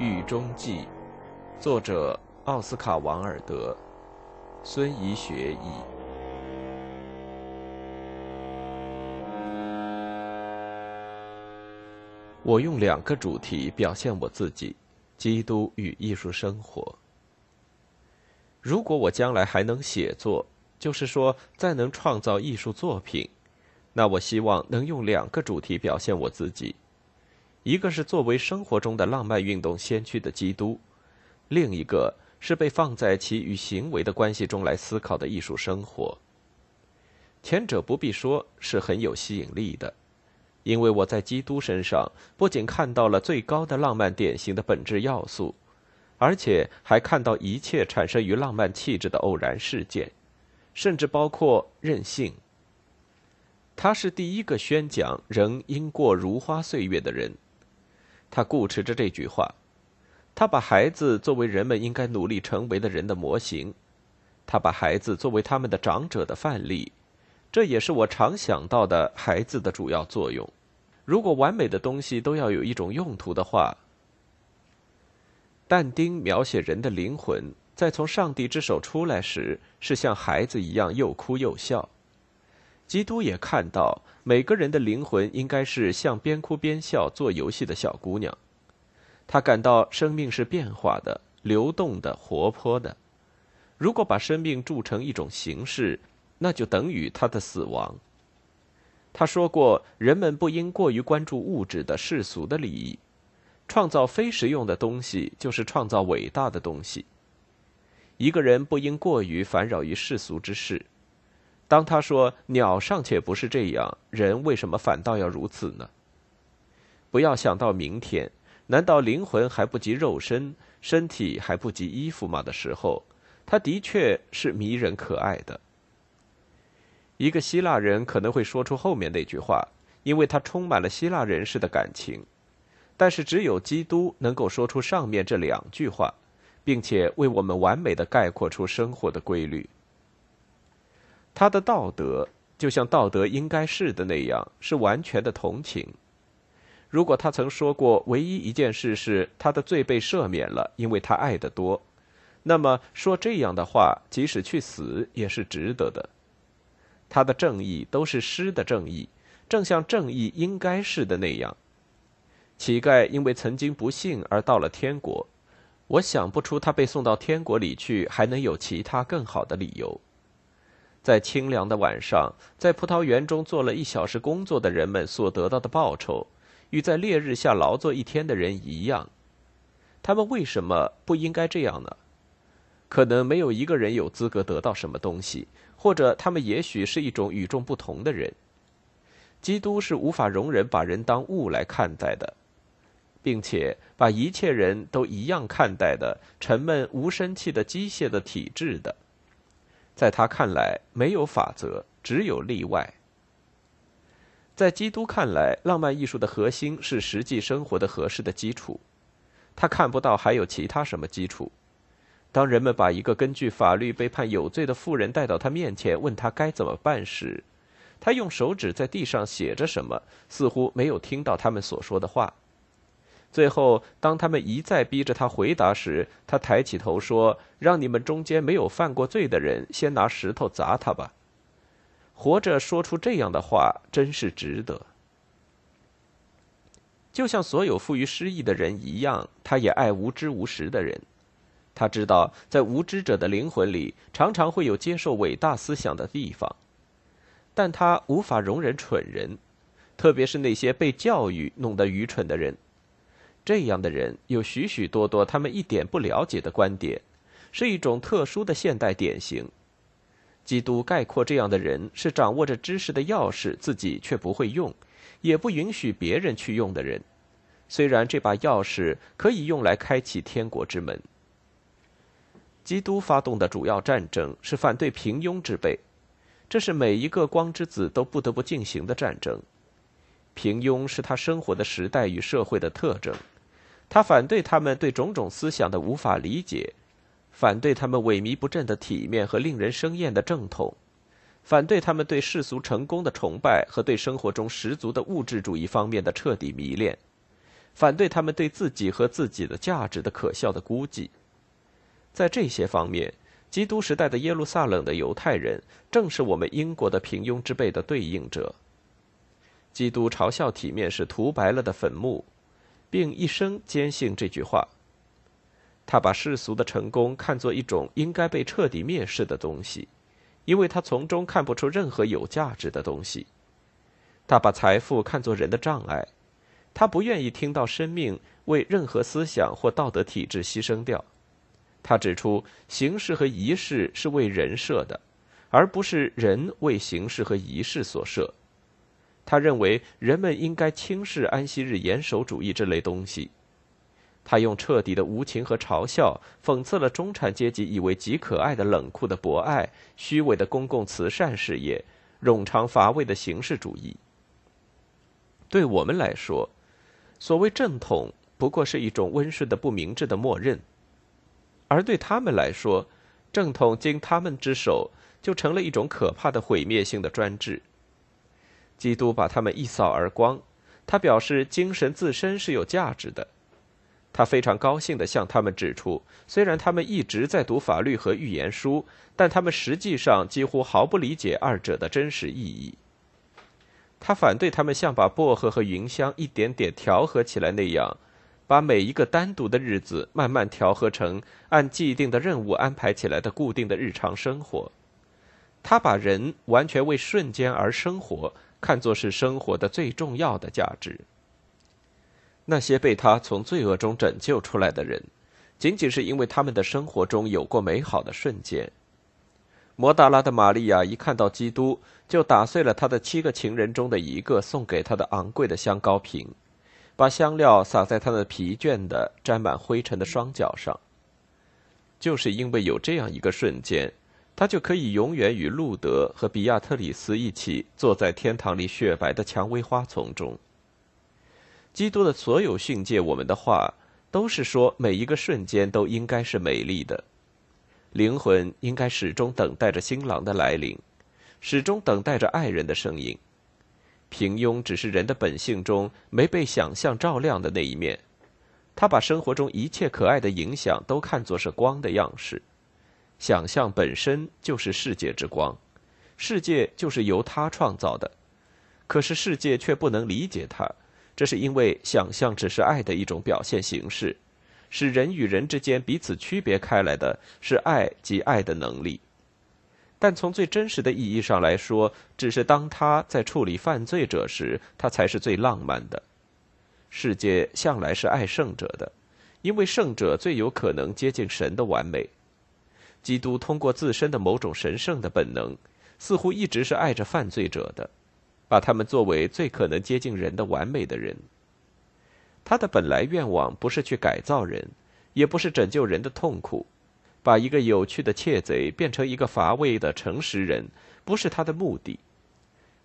狱中记》，作者奥斯卡·王尔德，孙怡学译。我用两个主题表现我自己：基督与艺术生活。如果我将来还能写作，就是说再能创造艺术作品，那我希望能用两个主题表现我自己。一个是作为生活中的浪漫运动先驱的基督，另一个是被放在其与行为的关系中来思考的艺术生活。前者不必说是很有吸引力的，因为我在基督身上不仅看到了最高的浪漫典型的本质要素，而且还看到一切产生于浪漫气质的偶然事件，甚至包括任性。他是第一个宣讲人应过如花岁月的人。他固持着这句话，他把孩子作为人们应该努力成为的人的模型，他把孩子作为他们的长者的范例，这也是我常想到的孩子的主要作用。如果完美的东西都要有一种用途的话，但丁描写人的灵魂在从上帝之手出来时，是像孩子一样又哭又笑。基督也看到，每个人的灵魂应该是像边哭边笑做游戏的小姑娘。他感到生命是变化的、流动的、活泼的。如果把生命铸成一种形式，那就等于他的死亡。他说过，人们不应过于关注物质的世俗的利益，创造非实用的东西就是创造伟大的东西。一个人不应过于烦扰于世俗之事。当他说“鸟尚且不是这样，人为什么反倒要如此呢？”不要想到明天，难道灵魂还不及肉身，身体还不及衣服吗？的时候，他的确是迷人可爱的。一个希腊人可能会说出后面那句话，因为他充满了希腊人士的感情。但是只有基督能够说出上面这两句话，并且为我们完美的概括出生活的规律。他的道德就像道德应该是的那样，是完全的同情。如果他曾说过唯一一件事是他的罪被赦免了，因为他爱得多，那么说这样的话，即使去死也是值得的。他的正义都是诗的正义，正像正义应该是的那样。乞丐因为曾经不幸而到了天国，我想不出他被送到天国里去还能有其他更好的理由。在清凉的晚上，在葡萄园中做了一小时工作的人们所得到的报酬，与在烈日下劳作一天的人一样。他们为什么不应该这样呢？可能没有一个人有资格得到什么东西，或者他们也许是一种与众不同的人。基督是无法容忍把人当物来看待的，并且把一切人都一样看待的沉闷无生气的机械的体制的。在他看来，没有法则，只有例外。在基督看来，浪漫艺术的核心是实际生活的合适的基础。他看不到还有其他什么基础。当人们把一个根据法律被判有罪的妇人带到他面前，问他该怎么办时，他用手指在地上写着什么，似乎没有听到他们所说的话。最后，当他们一再逼着他回答时，他抬起头说：“让你们中间没有犯过罪的人先拿石头砸他吧。”活着说出这样的话，真是值得。就像所有富于诗意的人一样，他也爱无知无识的人。他知道，在无知者的灵魂里，常常会有接受伟大思想的地方，但他无法容忍蠢人，特别是那些被教育弄得愚蠢的人。这样的人有许许多多，他们一点不了解的观点，是一种特殊的现代典型。基督概括这样的人是掌握着知识的钥匙，自己却不会用，也不允许别人去用的人。虽然这把钥匙可以用来开启天国之门。基督发动的主要战争是反对平庸之辈，这是每一个光之子都不得不进行的战争。平庸是他生活的时代与社会的特征。他反对他们对种种思想的无法理解，反对他们萎靡不振的体面和令人生厌的正统，反对他们对世俗成功的崇拜和对生活中十足的物质主义方面的彻底迷恋，反对他们对自己和自己的价值的可笑的估计。在这些方面，基督时代的耶路撒冷的犹太人正是我们英国的平庸之辈的对应者。基督嘲笑体面是涂白了的坟墓，并一生坚信这句话。他把世俗的成功看作一种应该被彻底蔑视的东西，因为他从中看不出任何有价值的东西。他把财富看作人的障碍，他不愿意听到生命为任何思想或道德体制牺牲掉。他指出，形式和仪式是为人设的，而不是人为形式和仪式所设。他认为人们应该轻视安息日严守主义这类东西。他用彻底的无情和嘲笑讽刺了中产阶级以为极可爱的冷酷的博爱、虚伪的公共慈善事业、冗长乏味的形式主义。对我们来说，所谓正统不过是一种温顺的不明智的默认；而对他们来说，正统经他们之手就成了一种可怕的毁灭性的专制。基督把他们一扫而光，他表示精神自身是有价值的。他非常高兴地向他们指出，虽然他们一直在读法律和预言书，但他们实际上几乎毫不理解二者的真实意义。他反对他们像把薄荷和云香一点点调和起来那样，把每一个单独的日子慢慢调和成按既定的任务安排起来的固定的日常生活。他把人完全为瞬间而生活看作是生活的最重要的价值。那些被他从罪恶中拯救出来的人，仅仅是因为他们的生活中有过美好的瞬间。摩达拉的玛利亚一看到基督，就打碎了他的七个情人中的一个送给他的昂贵的香膏瓶，把香料洒在他那疲倦的、沾满灰尘的双脚上。就是因为有这样一个瞬间，他就可以永远与路德和比亚特里斯一起坐在天堂里雪白的蔷薇花丛中。基督的所有训诫我们的话，都是说每一个瞬间都应该是美丽的，灵魂应该始终等待着新郎的来临，始终等待着爱人的声音。平庸只是人的本性中没被想象照亮的那一面。他把生活中一切可爱的影响都看作是光的样式，想象本身就是世界之光，世界就是由他创造的，可是世界却不能理解他。这是因为想象只是爱的一种表现形式，使人与人之间彼此区别开来的是爱及爱的能力。但从最真实的意义上来说，只是当他在处理犯罪者时，他才是最浪漫的。世界向来是爱圣者的，因为圣者最有可能接近神的完美。基督通过自身的某种神圣的本能，似乎一直是爱着犯罪者的。把他们作为最可能接近人的完美的人。他的本来愿望不是去改造人，也不是拯救人的痛苦。把一个有趣的窃贼变成一个乏味的诚实人，不是他的目的。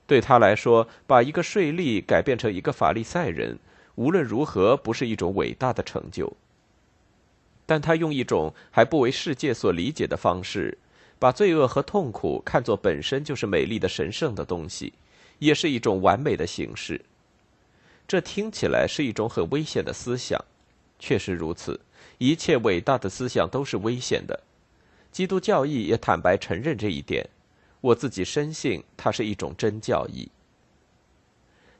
对他来说，把一个税吏改变成一个法利赛人，无论如何不是一种伟大的成就。但他用一种还不为世界所理解的方式，把罪恶和痛苦看作本身就是美丽的神圣的东西。也是一种完美的形式。这听起来是一种很危险的思想，确实如此。一切伟大的思想都是危险的。基督教义也坦白承认这一点。我自己深信它是一种真教义。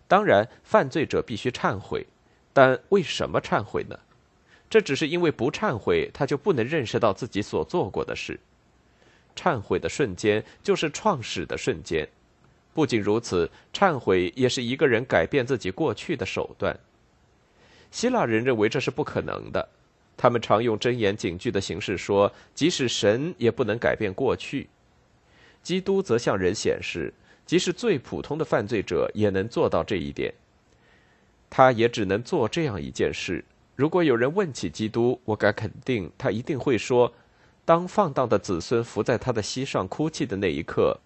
当然，犯罪者必须忏悔，但为什么忏悔呢？这只是因为不忏悔，他就不能认识到自己所做过的事。忏悔的瞬间就是创始的瞬间。不仅如此，忏悔也是一个人改变自己过去的手段。希腊人认为这是不可能的，他们常用箴言警句的形式说：“即使神也不能改变过去。”基督则向人显示，即使最普通的犯罪者也能做到这一点。他也只能做这样一件事。如果有人问起基督，我敢肯定，他一定会说：“当放荡的子孙伏在他的膝上哭泣的那一刻。”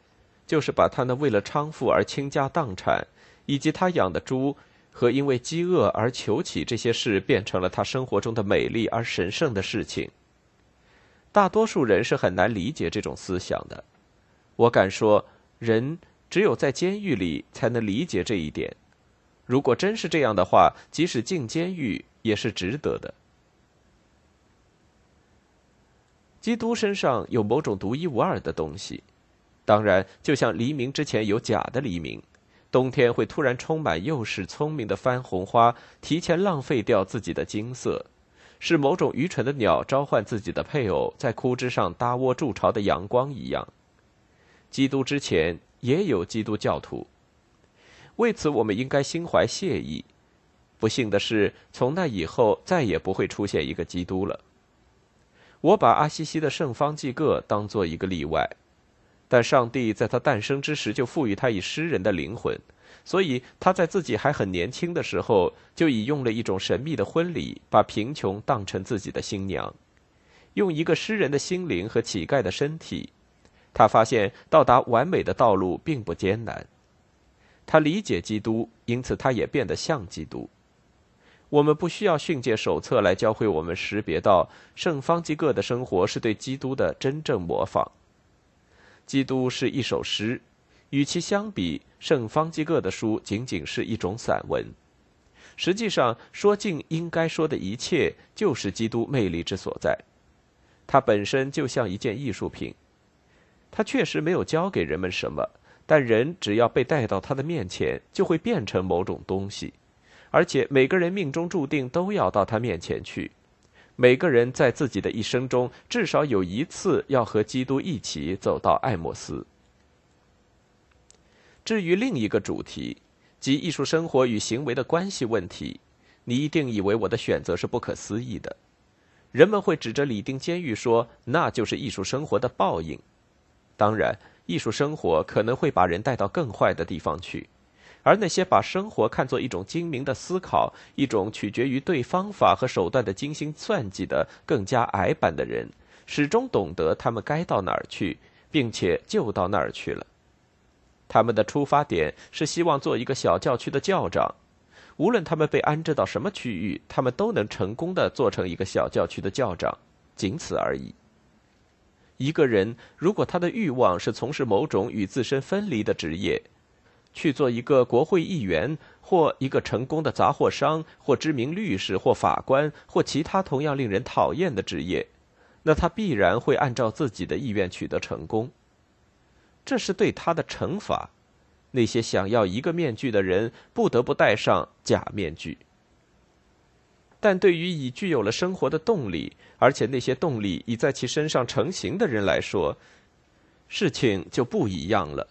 就是把他那为了娼妇而倾家荡产，以及他养的猪和因为饥饿而求乞这些事，变成了他生活中的美丽而神圣的事情。大多数人是很难理解这种思想的。我敢说，人只有在监狱里才能理解这一点。如果真是这样的话，即使进监狱也是值得的。基督身上有某种独一无二的东西，当然，就像黎明之前有假的黎明，冬天会突然充满幼时聪明的番红花，提前浪费掉自己的金色，是某种愚蠢的鸟召唤自己的配偶，在枯枝上搭窝筑巢的阳光一样。基督之前也有基督教徒，为此我们应该心怀谢意。不幸的是，从那以后再也不会出现一个基督了。我把阿西西的圣方济各当做一个例外，但上帝在他诞生之时就赋予他以诗人的灵魂，所以他在自己还很年轻的时候就已用了一种神秘的婚礼，把贫穷当成自己的新娘，用一个诗人的心灵和乞丐的身体。他发现到达完美的道路并不艰难，他理解基督，因此他也变得像基督。我们不需要训诫手册来教会我们识别到圣方济各的生活是对基督的真正模仿。基督是一首诗，与其相比，圣方济各的书仅仅是一种散文。实际上，说尽应该说的一切，就是基督魅力之所在。它本身就像一件艺术品。它确实没有教给人们什么，但人只要被带到他的面前，就会变成某种东西，而且每个人命中注定都要到他面前去。每个人在自己的一生中至少有一次要和基督一起走到爱默斯。至于另一个主题，即艺术生活与行为的关系问题，你一定以为我的选择是不可思议的。人们会指着李丁监狱说，那就是艺术生活的报应。当然，艺术生活可能会把人带到更坏的地方去，而那些把生活看作一种精明的思考、一种取决于对方法和手段的精心算计的更加矮板的人，始终懂得他们该到哪儿去，并且就到那儿去了。他们的出发点是希望做一个小教区的教长，无论他们被安置到什么区域，他们都能成功的做成一个小教区的教长，仅此而已。一个人如果他的欲望是从事某种与自身分离的职业，去做一个国会议员，或一个成功的杂货商，或知名律师，或法官，或其他同样令人讨厌的职业，那他必然会按照自己的意愿取得成功。这是对他的惩罚。那些想要一个面具的人，不得不戴上假面具。但对于已具有了生活的动力，而且那些动力已在其身上成型的人来说，事情就不一样了。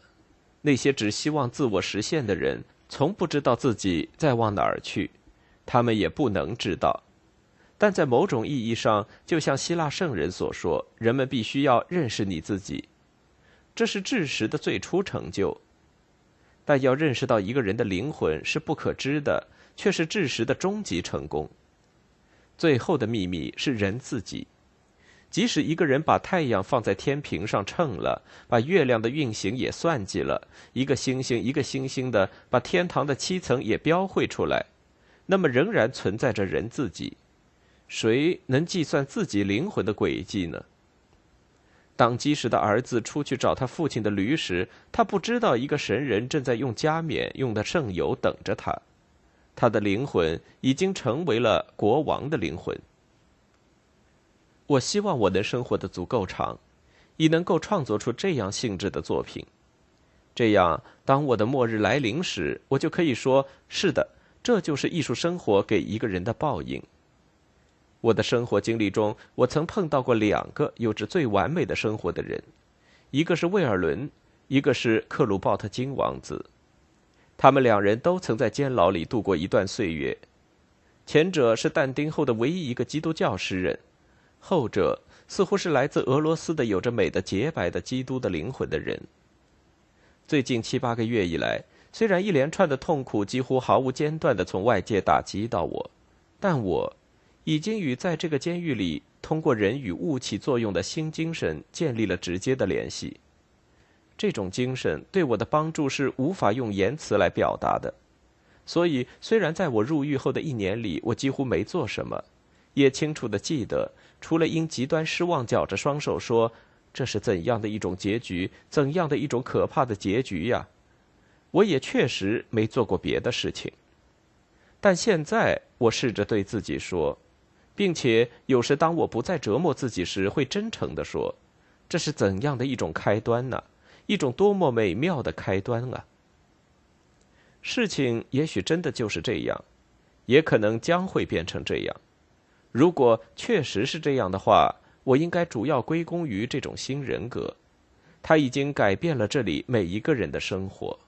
那些只希望自我实现的人，从不知道自己在往哪儿去，他们也不能知道。但在某种意义上，就像希腊圣人所说，人们必须要认识你自己，这是知识的最初成就。但要认识到一个人的灵魂是不可知的，却是知识的终极成功。最后的秘密是人自己。即使一个人把太阳放在天平上称了，把月亮的运行也算计了，一个星星一个星星的把天堂的七层也标绘出来，那么仍然存在着人自己。谁能计算自己灵魂的轨迹呢？当基石的儿子出去找他父亲的驴时，他不知道一个神人正在用加冕用的圣油等着他。他的灵魂已经成为了国王的灵魂。我希望我能生活的足够长，以能够创作出这样性质的作品。这样，当我的末日来临时，我就可以说：是的，这就是艺术生活给一个人的报应。我的生活经历中，我曾碰到过两个有着最完美的生活的人，一个是魏尔伦，一个是克鲁鲍特金王子。他们两人都曾在监牢里度过一段岁月，前者是但丁后的唯一一个基督教诗人，后者似乎是来自俄罗斯的有着美的洁白的基督的灵魂的人。最近七八个月以来，虽然一连串的痛苦几乎毫无间断的从外界打击到我，但我已经与在这个监狱里通过人与物起作用的新精神建立了直接的联系。这种精神对我的帮助是无法用言辞来表达的，所以虽然在我入狱后的一年里，我几乎没做什么，也清楚的记得，除了因极端失望绞着双手说：“这是怎样的一种结局？怎样的一种可怕的结局呀！”我也确实没做过别的事情。但现在我试着对自己说，并且有时当我不再折磨自己时，会真诚地说：“这是怎样的一种开端呢？一种多么美妙的开端啊！”事情也许真的就是这样，也可能将会变成这样。如果确实是这样的话，我应该主要归功于这种新人格，他已经改变了这里每一个人的生活。